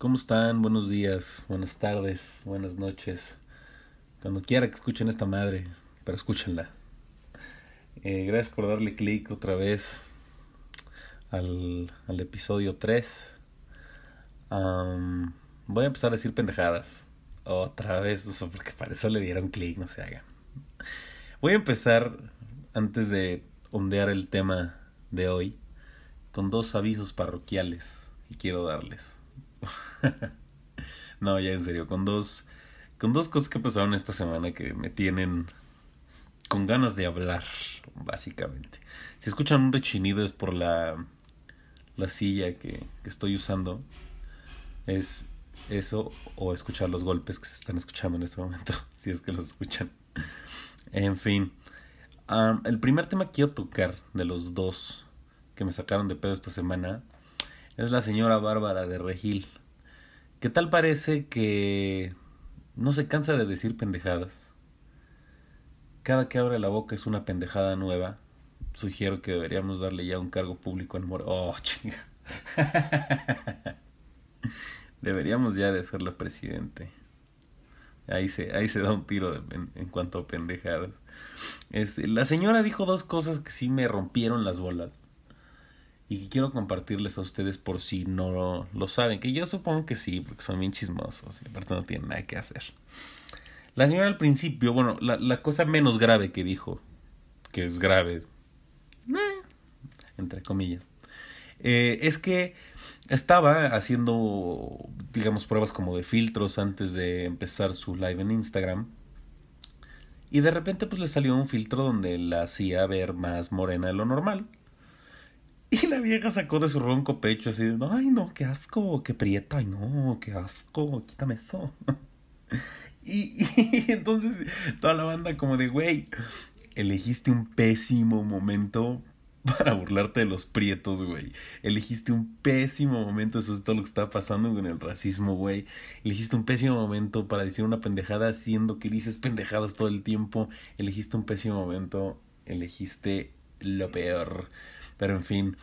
¿Cómo están? Buenos días, buenas tardes, buenas noches. Cuando quiera que escuchen esta madre, pero escúchenla. Eh, gracias por darle clic otra vez al, al episodio 3. voy a empezar a decir pendejadas. Otra vez, porque para eso le dieron clic, no se hagan. Voy a empezar, antes de ondear el tema de hoy, con dos avisos parroquiales que quiero darles. no, ya en serio, con dos, con dos cosas que pasaron esta semana que me tienen con ganas de hablar, básicamente. Si escuchan un rechinido es por la, la silla que, que estoy usando. Es eso o escuchar los golpes que se están escuchando en este momento, si es que los escuchan. En fin, el primer tema que quiero tocar de los dos que me sacaron de pedo esta semana es la señora Bárbara de Regil. ¿Qué tal parece que no se cansa de decir pendejadas? Cada que abre la boca es una pendejada nueva. Sugiero que deberíamos darle ya un cargo público en Mor... Oh, chinga. deberíamos ya de hacerlo presidente. Ahí se, ahí se da un tiro en, en, cuanto a pendejadas. Este, la señora dijo dos cosas que sí me rompieron las bolas y quiero compartirles a ustedes por si no lo saben, que yo supongo que sí, porque son bien chismosos y aparte no tienen nada que hacer. La señora al principio, bueno, la, la cosa menos grave que dijo, que es grave, eh, entre comillas, eh, es que estaba haciendo, digamos, pruebas como de filtros antes de empezar su live en Instagram. Y de repente pues le salió un filtro donde la hacía ver más morena de lo normal. Y la vieja sacó de su ronco pecho así, ay no, qué asco, qué prieta, ay no, qué asco, quítame eso. y, y, entonces toda la banda como de, güey, elegiste un pésimo momento para burlarte de los prietos, güey. Elegiste un pésimo momento, eso es todo lo que está pasando con el racismo, güey. Elegiste un pésimo momento para decir una pendejada haciendo que dices pendejadas todo el tiempo. Elegiste un pésimo momento, elegiste lo peor. Pero en fin,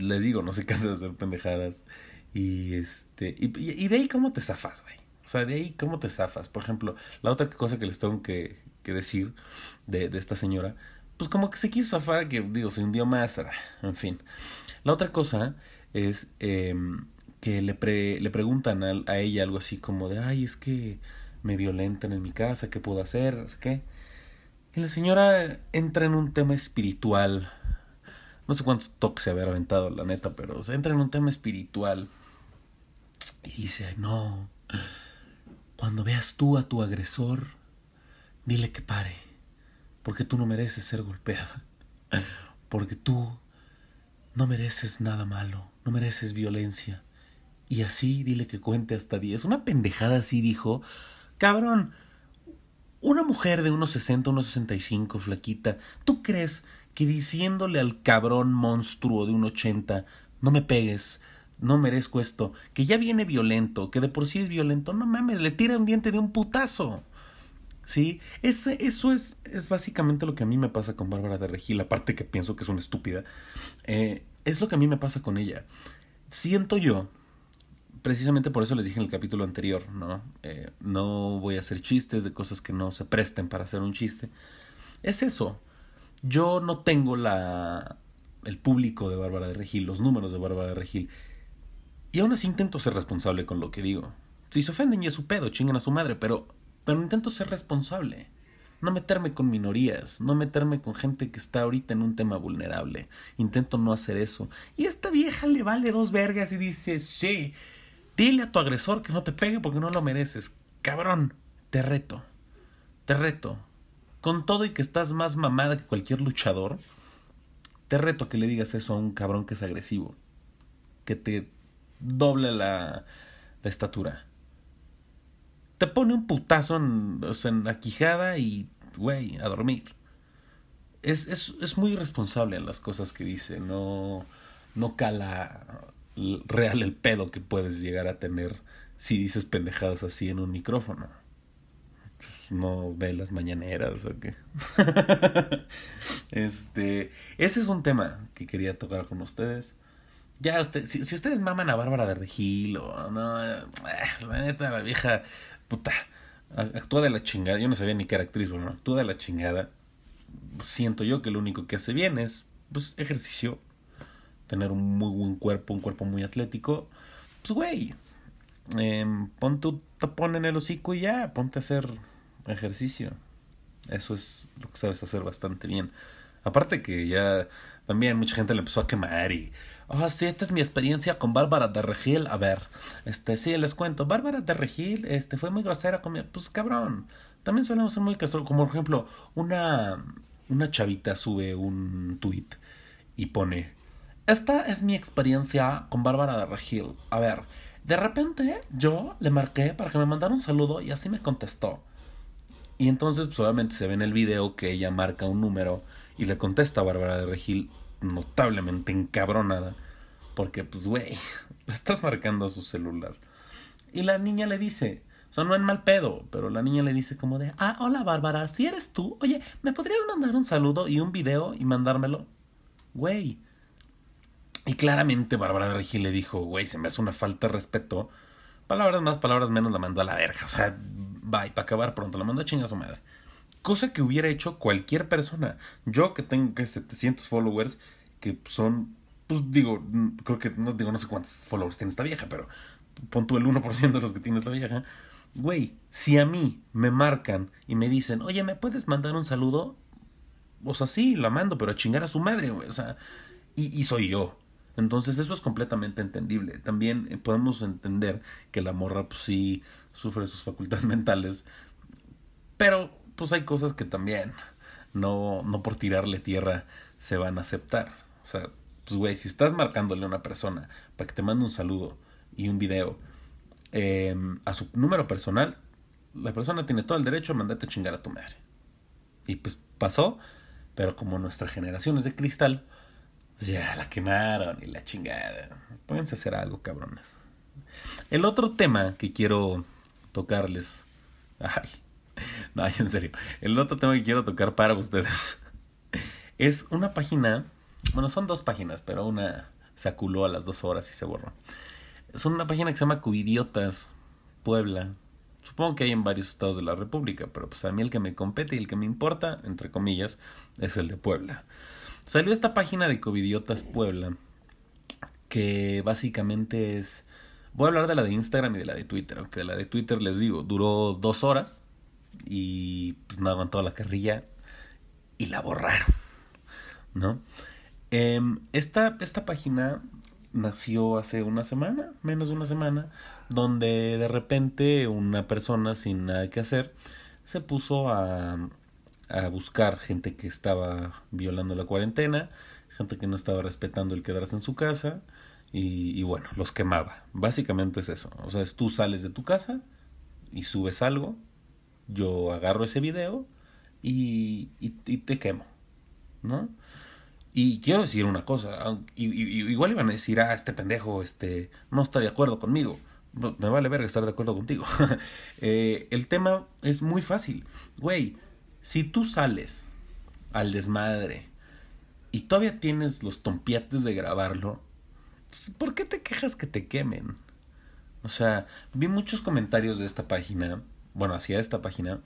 les digo, no se cansa de hacer pendejadas. Y este. Y, de ahí cómo te zafas, güey. O sea, de ahí cómo te zafas. Por ejemplo, la otra cosa que les tengo que, que decir de, de esta señora. Pues como que se quiso zafar, que digo, se hundió más, pero en fin. La otra cosa es eh, que le, pre, le preguntan a, a, ella algo así como de, ay, es que me violentan en mi casa, ¿qué puedo hacer? ¿Qué? Y la señora entra en un tema espiritual no sé cuántos toques se habrá aventado, la neta, pero se entra en un tema espiritual. Y dice, no, cuando veas tú a tu agresor, dile que pare, porque tú no mereces ser golpeada, porque tú no mereces nada malo, no mereces violencia. Y así dile que cuente hasta 10. Una pendejada así dijo, cabrón, una mujer de unos 60, unos 65, flaquita, ¿tú crees que diciéndole al cabrón monstruo de un ochenta, no me pegues, no merezco esto, que ya viene violento, que de por sí es violento, no mames, le tira un diente de un putazo. ¿Sí? Ese, eso es, es básicamente lo que a mí me pasa con Bárbara de Regil, aparte que pienso que es una estúpida. Eh, es lo que a mí me pasa con ella. Siento yo, precisamente por eso les dije en el capítulo anterior, ¿no? Eh, no voy a hacer chistes de cosas que no se presten para hacer un chiste. Es eso. Yo no tengo la el público de Bárbara de Regil, los números de Bárbara de Regil. Y aún así intento ser responsable con lo que digo. Si se ofenden ya es su pedo, chingan a su madre, pero, pero intento ser responsable. No meterme con minorías, no meterme con gente que está ahorita en un tema vulnerable. Intento no hacer eso. Y esta vieja le vale dos vergas y dice, sí, dile a tu agresor que no te pegue porque no lo mereces. Cabrón, te reto, te reto con todo y que estás más mamada que cualquier luchador, te reto que le digas eso a un cabrón que es agresivo, que te doble la, estatura. Te pone un putazo en la quijada y, güey, a dormir. Es, es, es muy irresponsable en las cosas que dice, no, no cala real el pedo que puedes llegar a tener si dices pendejadas así en un micrófono no ve las mañaneras o qué. este, ese es un tema que quería tocar con ustedes. Ya usted, si, ustedes maman a Bárbara de Regil o no, eh, la neta, la vieja, puta, actúa de la chingada. Yo no sabía ni qué era actriz, pero no, actúa de la chingada. Siento yo que lo único que hace bien es, pues, ejercicio. Tener un muy buen cuerpo, un cuerpo muy atlético. Pues, güey, eh, pon tu tapón en el hocico y ya, ponte a hacer ejercicio. Eso es lo que sabes hacer bastante bien. Aparte que ya también mucha gente le empezó a quemar y... Ah, sí, esta es mi experiencia con Bárbara de Regil. A ver, este, sí, les cuento. Bárbara de Regil, este, fue muy grosera conmigo. Pues cabrón. También solemos ser muy castro. Como por ejemplo, una, una chavita sube un tweet y pone... Esta es mi experiencia con Bárbara de Regil. A ver, de repente yo le marqué para que me mandara un saludo y así me contestó. Y entonces, pues obviamente se ve en el video que ella marca un número y le contesta a Bárbara de Regil notablemente encabronada. Porque, pues, güey, estás marcando a su celular. Y la niña le dice, o sea, no en mal pedo, pero la niña le dice como de, ah, hola Bárbara, si eres tú, oye, ¿me podrías mandar un saludo y un video y mandármelo? Güey. Y claramente Bárbara de Regil le dijo, güey, se me hace una falta de respeto. Palabras más, palabras menos, la mandó a la verga. O sea, bye, para acabar pronto, la mandó a chingar a su madre. Cosa que hubiera hecho cualquier persona. Yo que tengo que 700 followers, que son, pues digo, creo que no digo, no sé cuántos followers tiene esta vieja, pero pon tú el 1% de los que tiene esta vieja. Güey, si a mí me marcan y me dicen, oye, ¿me puedes mandar un saludo? O sea, sí, la mando, pero a chingar a su madre, güey. O sea, y, y soy yo. Entonces eso es completamente entendible. También eh, podemos entender que la morra pues sí sufre sus facultades mentales, pero pues hay cosas que también no, no por tirarle tierra se van a aceptar. O sea, pues güey, si estás marcándole a una persona para que te mande un saludo y un video eh, a su número personal, la persona tiene todo el derecho a mandarte a chingar a tu madre. Y pues pasó, pero como nuestra generación es de cristal, pues ya la quemaron y la chingada. Pónganse hacer algo, cabrones. El otro tema que quiero tocarles. Ay, no, en serio. El otro tema que quiero tocar para ustedes es una página. Bueno, son dos páginas, pero una se aculó a las dos horas y se borró. Es una página que se llama Cuidiotas Puebla. Supongo que hay en varios estados de la República, pero pues a mí el que me compete y el que me importa, entre comillas, es el de Puebla. Salió esta página de Covidiotas Puebla, que básicamente es... Voy a hablar de la de Instagram y de la de Twitter, aunque de la de Twitter les digo, duró dos horas y pues no aguantó la carrilla y la borraron, ¿no? Eh, esta, esta página nació hace una semana, menos de una semana, donde de repente una persona sin nada que hacer se puso a a buscar gente que estaba violando la cuarentena, gente que no estaba respetando el quedarse en su casa y, bueno, los quemaba. Básicamente es eso. O sea, es tú sales de tu casa y subes algo, yo agarro ese video y, te quemo, ¿no? Y quiero decir una cosa, igual iban a decir, ah, este pendejo este, no está de acuerdo conmigo. Me vale verga estar de acuerdo contigo. eh, el tema es muy fácil. Güey, si tú sales al desmadre y todavía tienes los tompiates de grabarlo, pues, ¿por qué te quejas que te quemen? O sea, vi muchos comentarios de esta página, bueno, hacia esta página,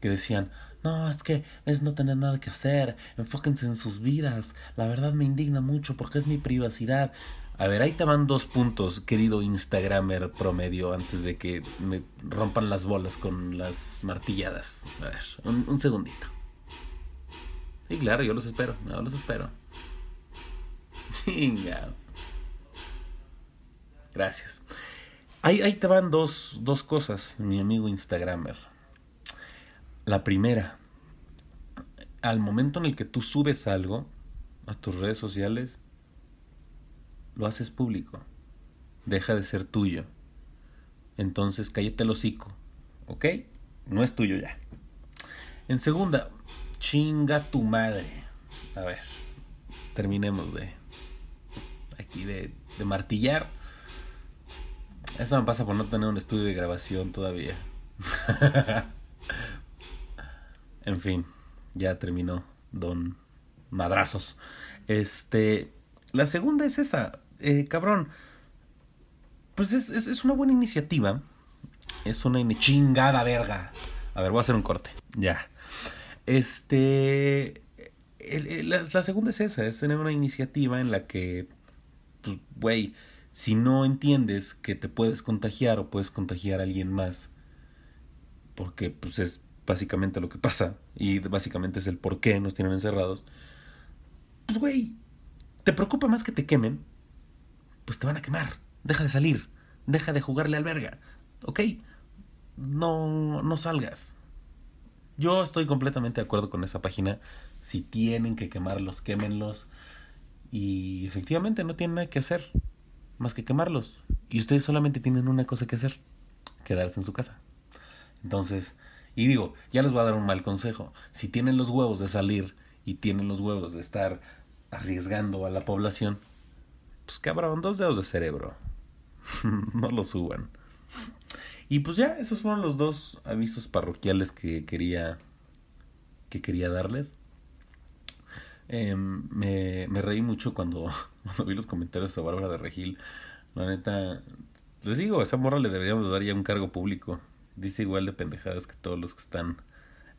que decían, no, es que es no tener nada que hacer, enfóquense en sus vidas, la verdad me indigna mucho porque es mi privacidad. A ver, ahí te van dos puntos, querido Instagramer promedio, antes de que me rompan las bolas con las martilladas. A ver, un, segundito. Sí, claro, yo los espero, yo los espero. Chinga. Gracias. Ahí, ahí te van dos, dos cosas, mi amigo Instagramer. La primera, al momento en el que tú subes algo a tus redes sociales, lo haces público. Deja de ser tuyo. Entonces cállate el hocico. ¿Ok? No es tuyo ya. En segunda, chinga tu madre. A ver, terminemos de aquí de, de martillar. Esto me pasa por no tener un estudio de grabación todavía. en fin, ya terminó Don Madrazos. Este, la segunda es esa eh, cabrón, pues es, es, una buena iniciativa. Es una chingada verga. A ver, voy a hacer un corte. Ya. Este. la, la, segunda es esa: es tener una iniciativa en la que, pues, güey, si no entiendes que te puedes contagiar o puedes contagiar a alguien más, porque, pues, es básicamente lo que pasa y básicamente es el por qué nos tienen encerrados, pues, güey, te preocupa más que te quemen, pues te van a quemar. Deja de salir, deja de jugarle al verga, ¿ok? No, no salgas. Yo estoy completamente de acuerdo con esa página. Si tienen que quemarlos, quémenlos. Y efectivamente no tienen nada que hacer más que quemarlos. Y ustedes solamente tienen una cosa que hacer, quedarse en su casa. Entonces, y digo, ya les voy a dar un mal consejo. Si tienen los huevos de salir y tienen los huevos de estar arriesgando a la población, pues cabrón, dos dedos de cerebro. no lo suban. Y pues ya, esos fueron los dos avisos parroquiales que quería, que quería darles. Em, me, me, reí mucho cuando, cuando vi los comentarios de Bárbara de Regil. La neta, les digo, a esa morra le deberíamos dar ya un cargo público. Dice igual de pendejadas que todos los que están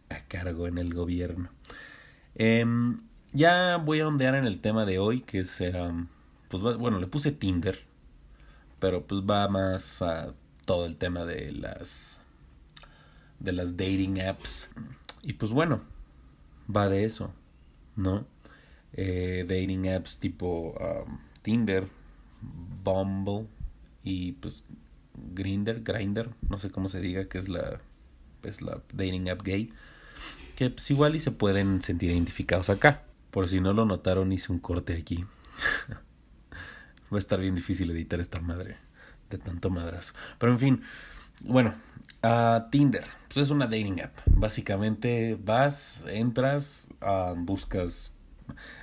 a cargo en el gobierno. Em, ya voy a ondear en el tema de hoy, que es, pues bueno, le puse Tinder, pero pues va más a todo el tema de las de las dating apps. Y pues bueno va de eso no eh, dating apps tipo um, Tinder Bumble y pues Grinder Grinder no sé cómo se diga que es la es la dating app gay que pues igual y se pueden sentir identificados acá. Por si no lo notaron hice un corte aquí va a estar bien difícil editar esta madre de tanto madrazo. Pero en fin, bueno, a Tinder, pues es una dating app. Básicamente vas, entras, uh, buscas.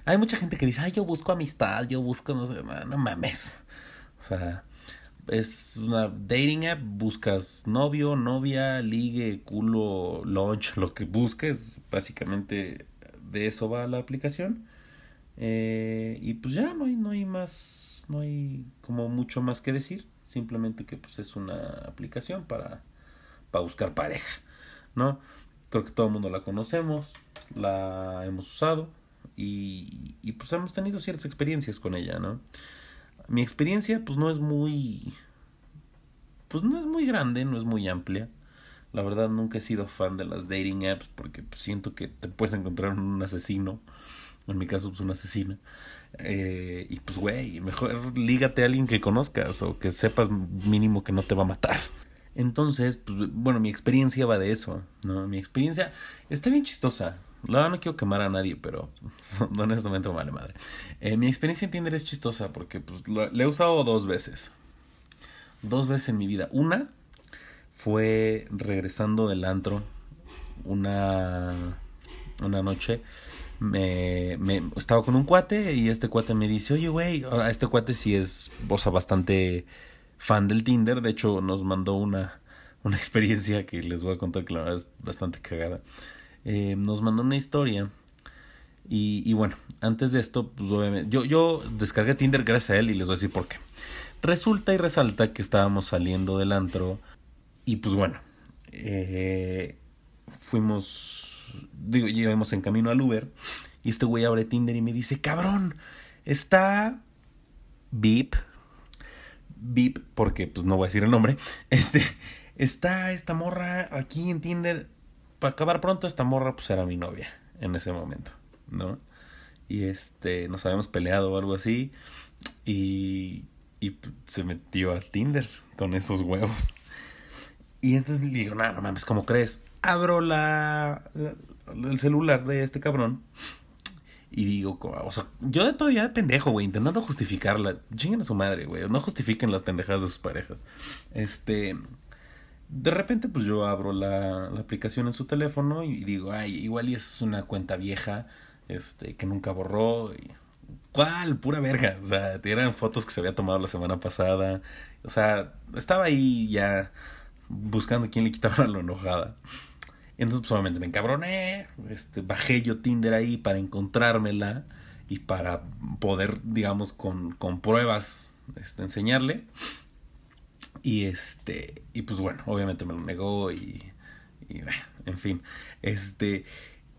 Hay mucha gente que dice, ay, yo busco amistad, yo busco, no sé, no, mames. O sea, es una dating app, buscas novio, novia, ligue, culo, launch, lo que busques. Básicamente de eso va la aplicación. Eh, y pues ya no hay, no hay más, no hay como mucho más que decir simplemente que pues es una aplicación para, para buscar pareja, ¿no? Creo que todo el mundo la conocemos, la hemos usado y, y pues hemos tenido ciertas experiencias con ella, ¿no? Mi experiencia pues no es muy, pues no es muy grande, no es muy amplia. La verdad nunca he sido fan de las dating apps porque pues, siento que te puedes encontrar un asesino, en mi caso pues una asesina, eh, y pues, güey, mejor lígate a alguien que conozcas o que sepas mínimo que no te va a matar. Entonces, pues, bueno, mi experiencia va de eso, ¿no? Mi experiencia está bien chistosa. La verdad no quiero quemar a nadie, pero honestamente me vale madre. Eh, mi experiencia en Tinder es chistosa porque pues, la, he usado dos veces. Dos veces en mi vida. Una fue regresando del antro una, una noche me, estaba con un cuate y este cuate me dice, oye, güey, este cuate sí es, o bastante fan del Tinder. De hecho, nos mandó una, una experiencia que les voy a contar que la verdad es bastante cagada. Eh, nos mandó una historia. Y, y bueno, antes de esto, pues obviamente, yo, yo descargué Tinder gracias a él y les voy a decir por qué. Resulta y resalta que estábamos saliendo del antro y pues bueno, eh, fuimos digo, llevamos en camino al Uber y este güey abre Tinder y me dice, cabrón, está Beep, Beep, porque pues no voy a decir el nombre, este, está esta morra aquí en Tinder, para acabar pronto esta morra pues era mi novia en ese momento, ¿no? Y este, nos habíamos peleado o algo así y, y se metió a Tinder con esos huevos. Y entonces le digo, no, no mames, ¿cómo crees? abro la, el celular de este cabrón y digo, o sea, yo de todavía de pendejo, güey, intentando justificarla. Chinguen a su madre, güey. No justifiquen las pendejadas de sus parejas. Este. De repente, pues yo abro la, la aplicación en su teléfono y digo, ay, igual y es una cuenta vieja, este, que nunca borró. Y, ¿Cuál? Pura verga. O sea, eran fotos que se había tomado la semana pasada. O sea, estaba ahí ya buscando quién le quitaba la enojada. Entonces, pues obviamente me encabroné, este, bajé yo Tinder ahí para encontrármela y para poder, digamos, con, con pruebas este, enseñarle. Y este, y pues bueno, obviamente me lo negó y, en fin, este,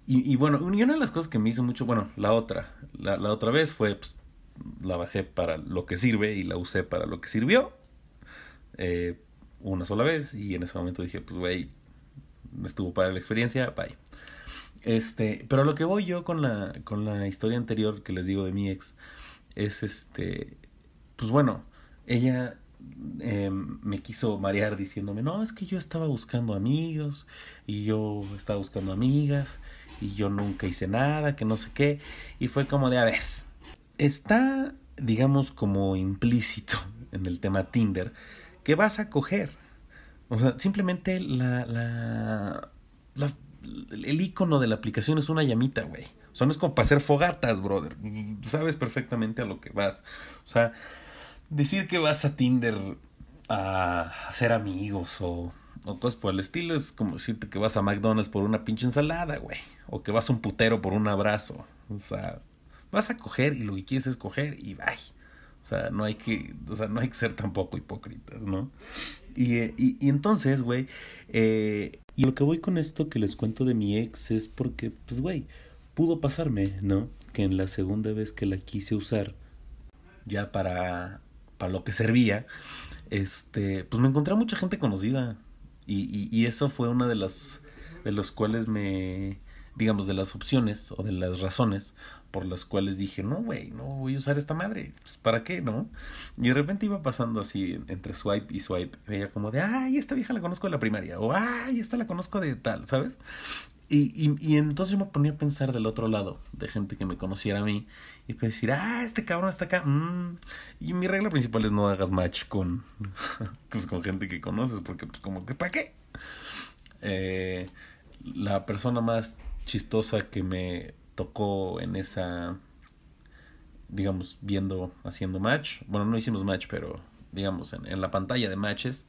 y, bueno, una de las cosas que me hizo mucho, bueno, la otra, la, la otra vez fue, pues, la bajé para lo que sirve y la usé para lo que sirvió, eh, una sola vez, y en ese momento dije, pues, güey, estuvo para la experiencia, bye. Este, pero lo que voy yo con la, con la historia anterior que les digo de mi ex, es este, pues bueno, ella eh, me quiso marear diciéndome, no, es que yo estaba buscando amigos y yo estaba buscando amigas y yo nunca hice nada, que no sé qué. Y fue como de, a ver, está, digamos, como implícito en el tema Tinder que vas a coger. O sea, simplemente la, la, el icono de la aplicación es una llamita, güey. O sea, no es como para hacer fogatas, brother. Sabes perfectamente a lo que vas. O sea, decir que vas a Tinder a hacer amigos o, o cosas por el estilo es como decirte que vas a McDonald's por una pinche ensalada, güey. O que vas a un putero por un abrazo. O sea, vas a coger y lo que quieres es coger y bye. O sea, no hay que, o sea, no hay que ser tampoco hipócritas, ¿no? Y, y, y entonces, güey, eh, y lo que voy con esto que les cuento de mi ex es porque, pues, güey, pudo pasarme, ¿no? Que en la segunda vez que la quise usar, ya para para lo que servía, este, pues me encontré a mucha gente conocida. Y, y, y eso fue una de las, de los cuales me, digamos, de las opciones o de las razones por las cuales dije, no, güey, no voy a usar esta madre, pues, ¿para qué, no? Y de repente iba pasando así entre swipe y swipe, veía como de, ay, esta vieja la conozco de la primaria, o ay, esta la conozco de tal, ¿sabes? Y, y, entonces yo me ponía a pensar del otro lado, de gente que me conociera a mí, y pues decir, ah, este cabrón está acá. Mm. Y mi regla principal es no hagas match con, pues, con gente que conoces, porque pues como que, ¿para qué? Eh, la persona más chistosa que me tocó en esa, digamos, viendo, haciendo match, bueno, no hicimos match, pero digamos, en, la pantalla de matches,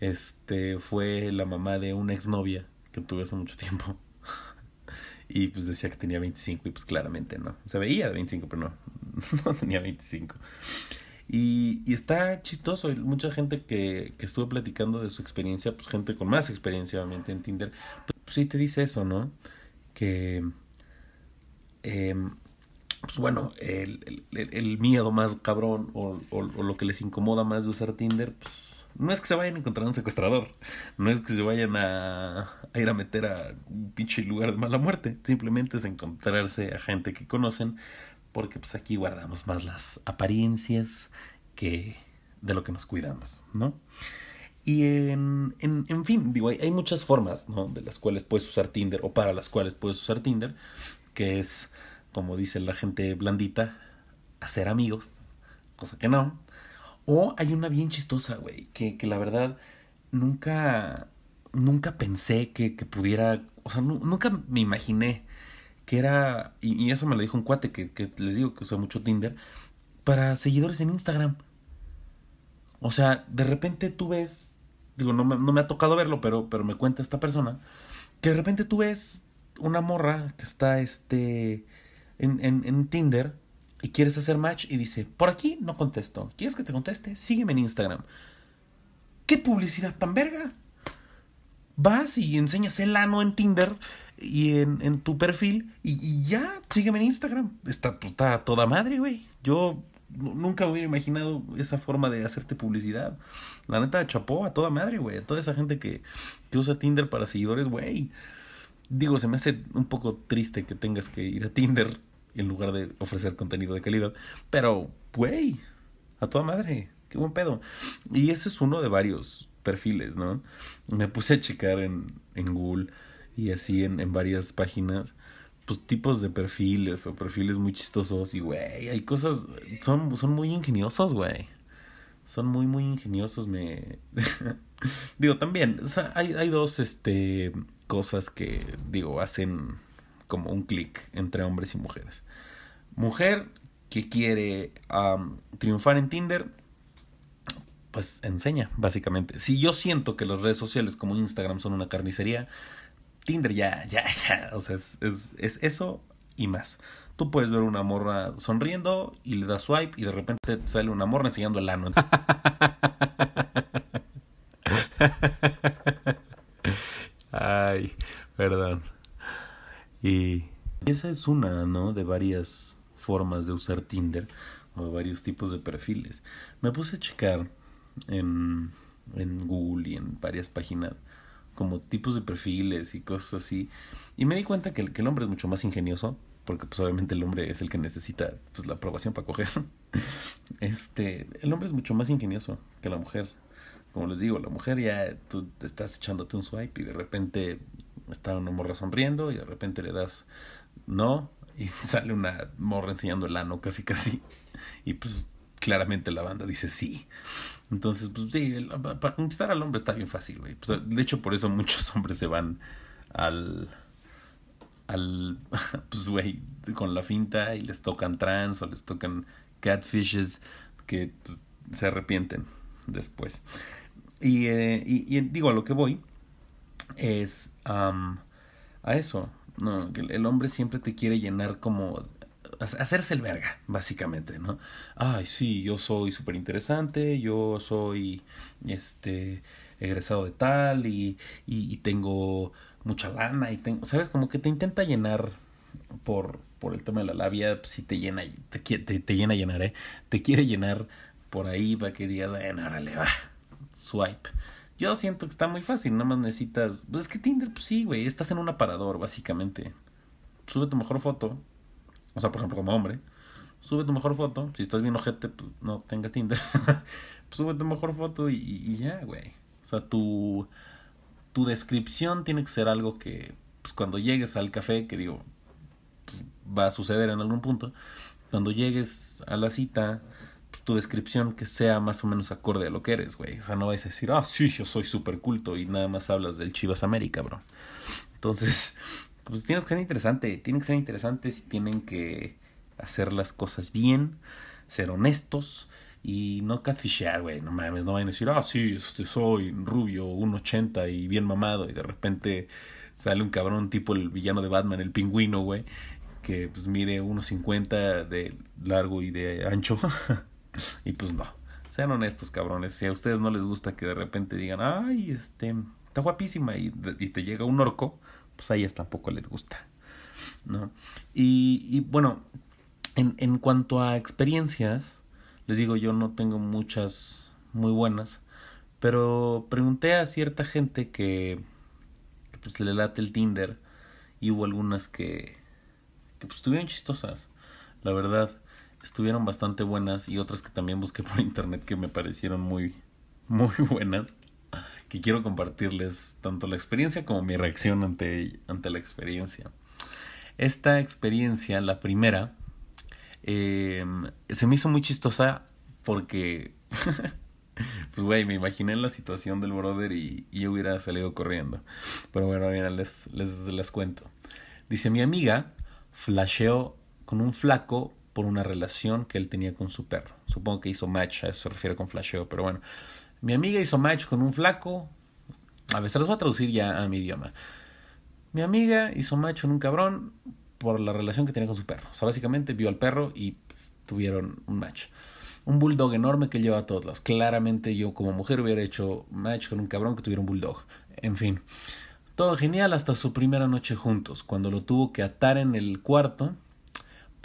este, fue la mamá de una exnovia que tuve hace mucho tiempo. y pues decía que tenía 25 y pues claramente no. Se veía de 25, pero no, no tenía 25. Y, está chistoso. Mucha gente que, que estuve platicando de su experiencia, pues gente con más experiencia obviamente en Tinder, pues sí te dice eso, ¿no? Que, eh, pues bueno, el, el, miedo más cabrón o, o, o lo que les incomoda más de usar Tinder, pues no es que se vayan a encontrar un secuestrador, no es que se vayan a, a, ir a meter a un pinche lugar de mala muerte, simplemente es encontrarse a gente que conocen, porque pues aquí guardamos más las apariencias que de lo que nos cuidamos, ¿no? Y en, en, en fin, digo, hay, muchas formas, ¿no? De las cuales puedes usar Tinder o para las cuales puedes usar Tinder, que es, como dice la gente blandita, hacer amigos, cosa que no, o hay una bien chistosa, güey, que, que la verdad nunca, nunca pensé que, que pudiera, o sea, nu nunca me imaginé que era, y, y, eso me lo dijo un cuate que, que les digo que usa mucho Tinder, para seguidores en Instagram. O sea, de repente tú ves, digo, no me, no me ha tocado verlo, pero, pero me cuenta esta persona, que de repente tú ves una morra que está este, en, en, en Tinder y quieres hacer match y dice, por aquí no contesto. ¿Quieres que te conteste? Sígueme en Instagram. ¿Qué publicidad tan verga? Vas y enseñas el ano en Tinder y en, en tu perfil y, y, ya, sígueme en Instagram. Está, pues, está toda madre, güey. Yo nunca hubiera imaginado esa forma de hacerte publicidad. La neta, chapó a toda madre, güey. A toda esa gente que, que usa Tinder para seguidores, güey. Digo, se me hace un poco triste que tengas que ir a Tinder en lugar de ofrecer contenido de calidad. Pero, güey, a toda madre, qué buen pedo. Y ese es uno de varios perfiles, ¿no? Me puse a checar en, en Google y así en, en varias páginas, pues tipos de perfiles o perfiles muy chistosos y, güey, hay cosas, son, son muy ingeniosos, güey. Son muy, muy ingeniosos, me... digo, también, hay, hay dos, este, cosas que, digo, hacen como un clic entre hombres y mujeres. Mujer que quiere triunfar en Tinder, pues enseña, básicamente. Si yo siento que las redes sociales como Instagram son una carnicería, Tinder ya, ya, ya, o sea, es, es, es eso y más. Tú puedes ver una morra sonriendo y le das swipe y de repente sale una morra enseñando el ano. Ay, perdón. Y esa es una, ¿no? De varias formas de usar Tinder o varios tipos de perfiles. Me puse a checar en, en Google y en varias páginas como tipos de perfiles y cosas así. Y me di cuenta que, que el hombre es mucho más ingenioso porque pues obviamente el hombre es el que necesita pues la aprobación para coger. Este, el hombre es mucho más ingenioso que la mujer. Como les digo, la mujer ya tú te estás echándote un swipe y de repente está una morra sonriendo y de repente le das no y sale una morra enseñando el ano casi casi y pues claramente la banda dice sí. Entonces, pues sí, para conquistar al hombre está bien fácil, güey. Pues, de hecho, por eso muchos hombres se van al al, pues, güey, con la finta y les tocan trans o les tocan catfishes que pues, se arrepienten después. Y, eh, y, digo, a lo que voy es a eso, ¿no? El hombre siempre te quiere llenar como hacerse el verga, básicamente, ¿no? Ay, sí, yo soy súper interesante, yo soy, este, egresado de tal y, y, tengo mucha lana y tengo, ¿sabes? Como que te intenta llenar por, por el tema de la labia, pues, si te llena, te, te, te llena llenar, ¿eh? Te quiere llenar por ahí para que digas, bueno, órale, va, swipe. Yo siento que está muy fácil, nada más necesitas, pues es que Tinder, pues sí, güey, estás en un aparador, básicamente. Sube tu mejor foto, o sea, por ejemplo, como hombre, sube tu mejor foto, si estás bien ojete, pues no tengas Tinder, sube tu mejor foto y, ya, güey. O sea, tu, tu descripción tiene que ser algo que, pues cuando llegues al café, que digo, pues, va a suceder en algún punto, cuando llegues a la cita, pues, tu descripción que sea más o menos acorde a lo que eres, güey. O sea, no vais a decir, ah, sí, yo soy súper culto y nada más hablas del Chivas América, bro. Entonces, pues tiene que ser interesante, tiene que ser interesante si tienen que hacer las cosas bien, ser honestos, y no catfishear, güey, no mames, no vayan a decir, ah, sí, este, soy rubio, 1.80 y bien mamado, y de repente sale un cabrón tipo el villano de Batman, el pingüino, güey, que pues mide 1.50 de largo y de ancho, y pues no, sean honestos, cabrones, si a ustedes no les gusta que de repente digan, ay, este, está guapísima, y, y te llega un orco, pues a ellas tampoco les gusta, ¿no? Y, bueno, en, en cuanto a experiencias, les digo, yo no tengo muchas muy buenas, pero pregunté a cierta gente que, que pues le late el Tinder y hubo algunas que, que pues estuvieron chistosas, la verdad, estuvieron bastante buenas y otras que también busqué por internet que me parecieron muy, muy buenas, que quiero compartirles tanto la experiencia como mi reacción ante, ante la experiencia. Esta experiencia, la primera, eh, se me hizo muy chistosa porque, pues güey, me imaginé la situación del brother y, yo hubiera salido corriendo. Pero bueno, mira, les, les, les cuento. Dice, mi amiga flasheó con un flaco por una relación que él tenía con su perro. Supongo que hizo match, a eso se refiere con flasheo, pero bueno. Mi amiga hizo match con un flaco. A ver, se los voy a traducir ya a mi idioma. Mi amiga hizo match con un cabrón por la relación que tenía con su perro. O sea, básicamente vio al perro y tuvieron un match. Un bulldog enorme que lleva a todos lados. Claramente yo como mujer hubiera hecho match con un cabrón que tuviera un bulldog. En fin. Todo genial hasta su primera noche juntos, cuando lo tuvo que atar en el cuarto,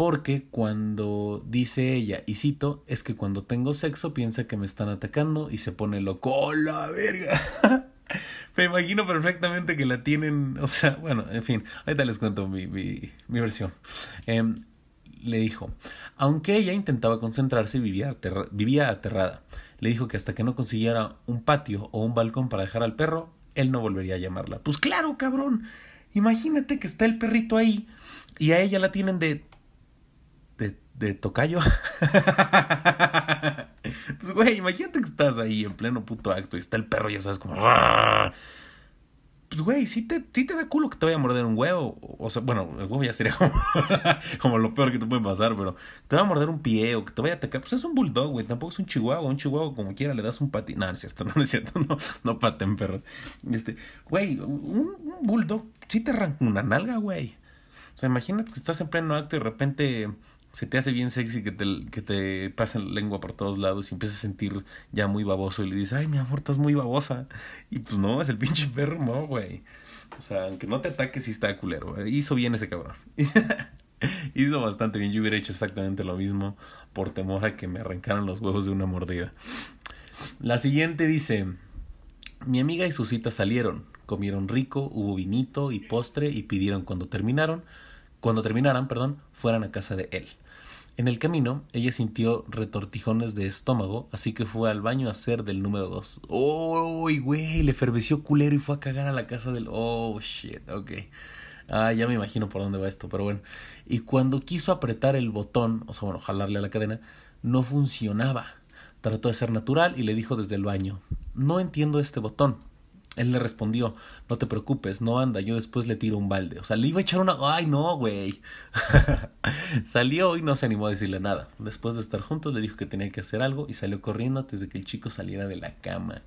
porque cuando dice ella, y cito, es que cuando tengo sexo piensa que me están atacando y se pone loco. ¡Oh, la verga! Me imagino perfectamente que la tienen, o sea, bueno, en fin, ahorita les cuento mi, mi, versión. Em, le dijo, aunque ella intentaba concentrarse, vivía, vivía aterrada. Le dijo que hasta que no consiguiera un patio o un balcón para dejar al perro, él no volvería a llamarla. Pues claro, cabrón. Imagínate que está el perrito ahí y a ella la tienen de de, tocayo. pues, güey, imagínate que estás ahí en pleno puto acto y está el perro, ya sabes, como. Pues, güey, sí te, sí te da culo que te vaya a morder un huevo. O sea, bueno, el huevo ya sería como, como lo peor que te puede pasar, pero te va a morder un pie o que te vaya a atacar. Pues es un bulldog, güey. Tampoco es un chihuahua. Un chihuahua, como quiera, le das un pati. No, no es cierto, no, es cierto. No, no paten perros. Este, güey, un, un bulldog sí te arranca una nalga, güey. O sea, imagínate que estás en pleno acto y de repente se te hace bien sexy que te, que te pasa la lengua por todos lados y empiezas a sentir ya muy baboso y le dices, ay, mi amor, estás muy babosa. Y pues no, es el pinche perro, no, güey. O sea, aunque no te ataques, sí está culero. Hizo bien ese cabrón. Hizo bastante bien. Yo hubiera hecho exactamente lo mismo por temor a que me arrancaran los huevos de una mordida. La siguiente dice, mi amiga y su cita salieron, comieron rico, hubo vinito y postre y pidieron cuando terminaron, cuando terminaran, perdón, fueran a casa de él. En el camino, ella sintió retortijones de estómago, así que fue al baño a hacer del número dos. ¡Oh, güey! Le ferveció culero y fue a cagar a la casa del... ¡Oh, shit! Ok. Ah, ya me imagino por dónde va esto, pero bueno. Y cuando quiso apretar el botón, o sea, bueno, jalarle a la cadena, no funcionaba. Trató de ser natural y le dijo desde el baño, no entiendo este botón. Él le respondió, no te preocupes, no anda, yo después le tiro un balde. O sea, le iba a echar una... ¡Ay, no, güey! salió y no se animó a decirle nada. Después de estar juntos le dijo que tenía que hacer algo y salió corriendo antes de que el chico saliera de la cama.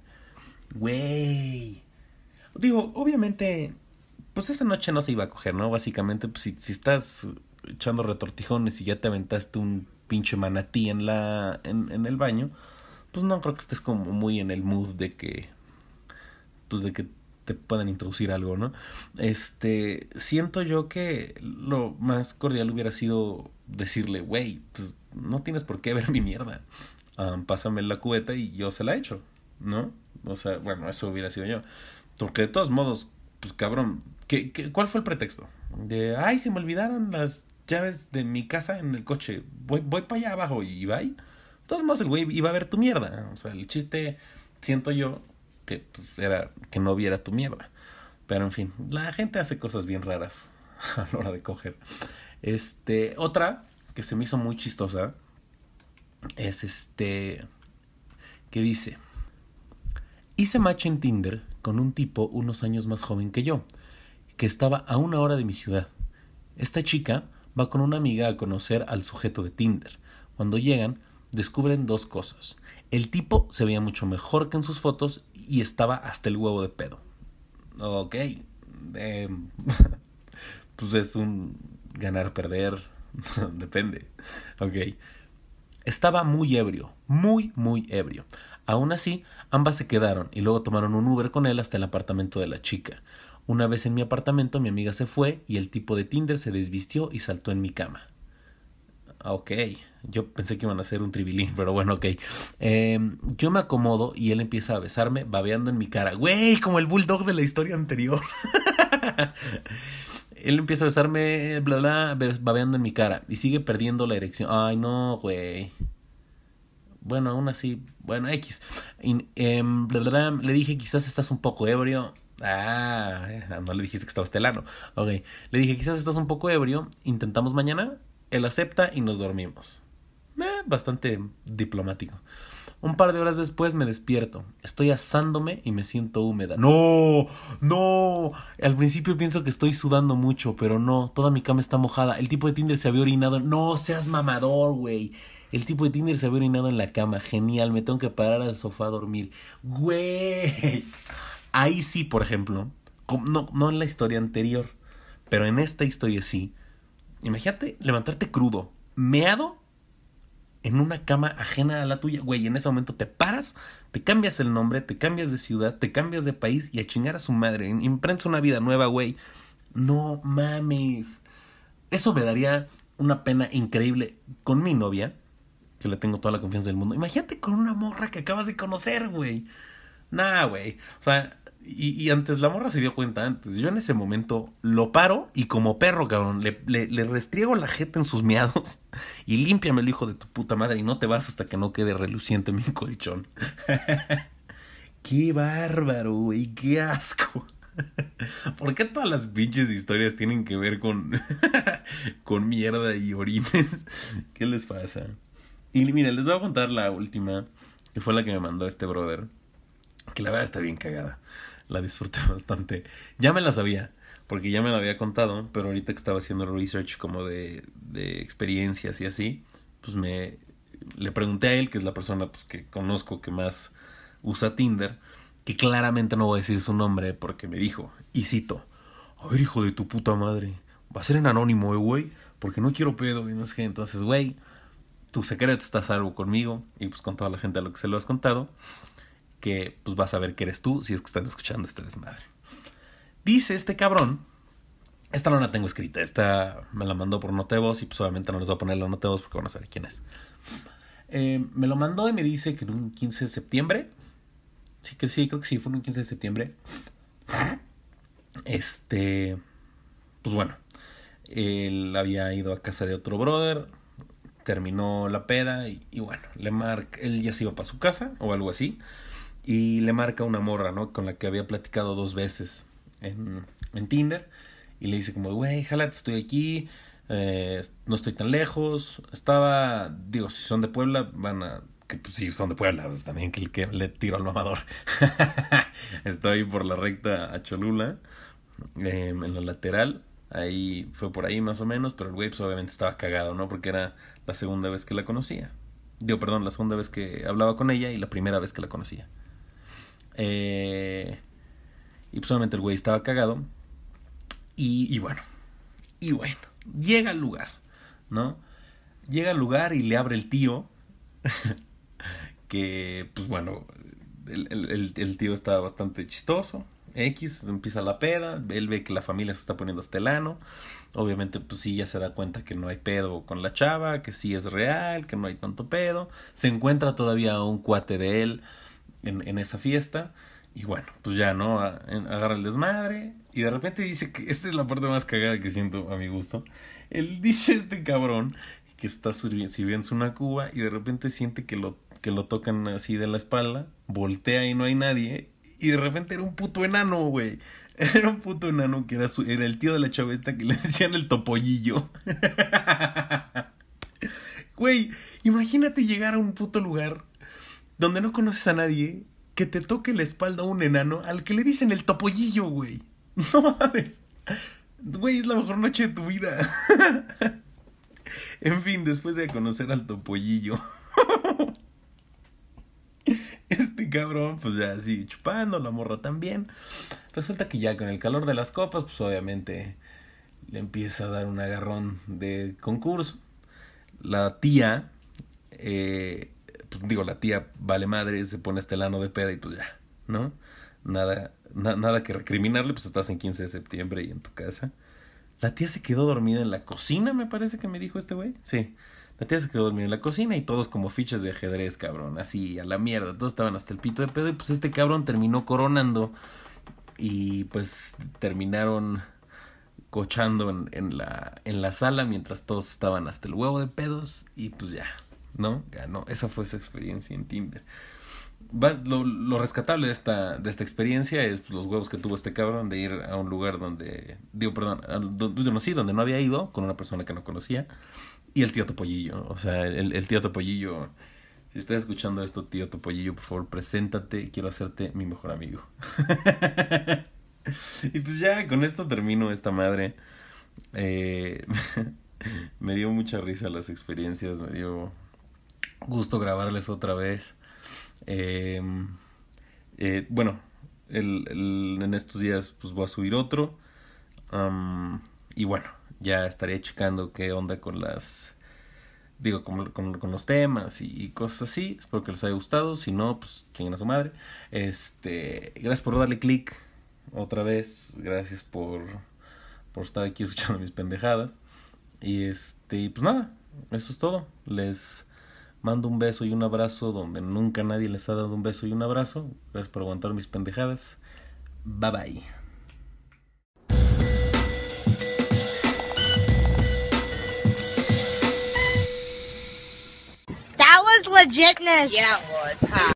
Güey. Digo, obviamente, pues esa noche no se iba a coger, ¿no? Básicamente, pues si, si estás echando retortijones y ya te aventaste un pinche manatí en la en, en el baño, pues no creo que estés como muy en el mood de que pues de que te puedan introducir algo, ¿no? Este, siento yo que lo más cordial hubiera sido decirle, güey, pues no tienes por qué ver mi mierda. pásame la cubeta y yo se la echo, ¿no? O sea, bueno, eso hubiera sido yo. Porque de todos modos, pues cabrón, ¿qué, qué, cuál fue el pretexto? De, ay, se me olvidaron las llaves de mi casa en el coche. Voy, voy para allá abajo y va. De todos modos, el güey iba a ver tu mierda. O sea, el chiste, siento yo, que pues, era que no viera tu mierda. Pero en fin, la gente hace cosas bien raras a la hora de coger. Este, otra que se me hizo muy chistosa es este que dice, hice match en Tinder con un tipo unos años más joven que yo, que estaba a una hora de mi ciudad. Esta chica va con una amiga a conocer al sujeto de Tinder. Cuando llegan, descubren dos cosas. El tipo se veía mucho mejor que en sus fotos y estaba hasta el huevo de pedo. Ok. Eh, pues es un ganar-perder. Depende. Ok. Estaba muy ebrio, muy, muy ebrio. Aún así, ambas se quedaron y luego tomaron un Uber con él hasta el apartamento de la chica. Una vez en mi apartamento, mi amiga se fue y el tipo de Tinder se desvistió y saltó en mi cama. Ok, yo pensé que iban a hacer un tribilín, pero bueno, ok. Eh, yo me acomodo y él empieza a besarme, babeando en mi cara. Güey, como el bulldog de la historia anterior. él empieza a besarme, bla, bla, babeando en mi cara. Y sigue perdiendo la erección. Ay, no, güey. Bueno, aún así, bueno, X. Eh, bla, bla, le dije, quizás estás un poco ebrio. Ah, no le dijiste que estabas telano. Ok. Le dije, quizás estás un poco ebrio. Intentamos mañana. Él acepta y nos dormimos. Eh, bastante diplomático. Un par de horas después me despierto. Estoy asándome y me siento húmeda. No, no. Al principio pienso que estoy sudando mucho, pero no. Toda mi cama está mojada. El tipo de Tinder se había orinado. No seas mamador, güey. El tipo de Tinder se había orinado en la cama. Genial. Me tengo que parar al sofá a dormir. Güey. Ahí sí, por ejemplo. No, no en la historia anterior. Pero en esta historia sí. Imagínate levantarte crudo. Meado en una cama ajena a la tuya, güey, en ese momento te paras, te cambias el nombre, te cambias de ciudad, te cambias de país y a chingar a su madre, imprensa una vida nueva, güey. No mames. Eso me daría una pena increíble con mi novia, que le tengo toda la confianza del mundo. Imagínate con una morra que acabas de conocer, güey. Nah, güey. O sea, y, antes la morra se dio cuenta antes. Yo en ese momento lo paro y como perro, cabrón, le, le, restriego la jeta en sus miados y límpiame el hijo de tu puta madre y no te vas hasta que no quede reluciente mi colchón. qué bárbaro, güey, qué asco. ¿Por qué todas las pinches historias tienen que ver con, con mierda y orines? ¿Qué les pasa? Y mira, les voy a contar la última, que fue la que me mandó este brother, que la verdad está bien cagada la disfruté bastante. Ya me la sabía, porque ya me la había contado, pero ahorita que estaba haciendo research como de, de experiencias y así, pues me le pregunté a él, que es la persona pues, que conozco que más usa Tinder, que claramente no voy a decir su nombre porque me dijo, y cito, a ver hijo de tu puta madre, va a ser en anónimo, eh, güey, porque no quiero pedo, y no sé qué. Entonces, güey, tu secreto está salvo conmigo y pues con toda la gente a lo que se lo has contado, que pues vas a ver que eres tú si es que están escuchando este desmadre. Dice este cabrón, esta no la tengo escrita, esta me la mandó por nota y pues obviamente no les voy a poner la nota porque van a saber quién es. Eh, me lo mandó y me dice que en un 15 de septiembre, sí que sí, creo que sí, fue un 15 de septiembre, este, pues bueno, él había ido a casa de otro brother, terminó la peda y, bueno, le marca, él ya se iba para su casa o algo así y le marca una morra, ¿no? Con la que había platicado dos veces en, en Tinder y le dice como, güey, jalate, estoy aquí, eh, no estoy tan lejos, estaba, digo, si son de Puebla, van a, que pues, si son de Puebla, pues también que, que le tiro al mamador. estoy por la recta a Cholula, em, en la lateral, ahí fue por ahí más o menos, pero el güey pues obviamente estaba cagado, ¿no? Porque era la segunda vez que la conocía. Digo, perdón, la segunda vez que hablaba con ella y la primera vez que la conocía. Eh, y pues obviamente el güey estaba cagado. Y, bueno, y bueno, llega al lugar, ¿no? Llega al lugar y le abre el tío. que, pues bueno, el, el, el tío está bastante chistoso. X, empieza la peda, él ve que la familia se está poniendo hasta el ano, obviamente pues sí ya se da cuenta que no hay pedo con la chava, que sí es real, que no hay tanto pedo, se encuentra todavía un cuate de él en, en esa fiesta, y bueno, pues ya, ¿no? Agarra el desmadre, y de repente dice que esta es la parte más cagada que siento a mi gusto, él dice este cabrón que está sirviendo una cuba y de repente siente que lo que lo tocan así de la espalda, voltea y no hay nadie y de repente era un puto enano, güey. Era un puto enano que era, su, era el tío de la chavesta que le decían el topollillo. Güey, imagínate llegar a un puto lugar donde no conoces a nadie, que te toque la espalda un enano al que le dicen el topollillo, güey. No mames. Güey, es la mejor noche de tu vida. en fin, después de conocer al topollillo. Este cabrón, pues ya así chupando, la morra también. Resulta que ya con el calor de las copas, pues obviamente le empieza a dar un agarrón de concurso. La tía, eh, pues digo, la tía vale madre, se pone este lano de peda y pues ya, ¿no? Nada, nada que recriminarle, pues estás en 15 de septiembre y en tu casa. La tía se quedó dormida en la cocina, me parece que me dijo este güey. Sí. La tía se quedó dormida en la cocina y todos como fichas de ajedrez, cabrón. Así, a la mierda. Todos estaban hasta el pito de pedo y pues este cabrón terminó coronando. Y pues terminaron cochando en, en, la, en la sala mientras todos estaban hasta el huevo de pedos. Y pues ya, ¿no? Ganó. Esa fue su experiencia en Tinder. lo, lo, rescatable de esta, de esta experiencia es pues, los huevos que tuvo este cabrón de ir a un lugar donde, digo, perdón, donde, sí, donde no había ido con una persona que no conocía y el tío Topollillo. O sea, el, el tío Topollillo. Si estás escuchando esto, tío Topollillo, por favor, preséntate. Quiero hacerte mi mejor amigo. y pues ya, con esto termino esta madre. Eh, me dio mucha risa las experiencias. Me dio gusto grabarles otra vez. Em, eh, bueno, el, el, en estos días pues voy a subir otro. y bueno, ya estaré checando qué onda con las digo con, con, los temas y, cosas así. Espero que les haya gustado. Si no pues chinguen a su madre. Este gracias por darle click otra vez. Gracias por por estar aquí escuchando mis pendejadas. Y este pues nada eso es todo. Les mando un beso y un abrazo donde nunca nadie les ha dado un beso y un abrazo gracias por aguantar mis pendejadas bye bye legitness. Yeah, it was, huh?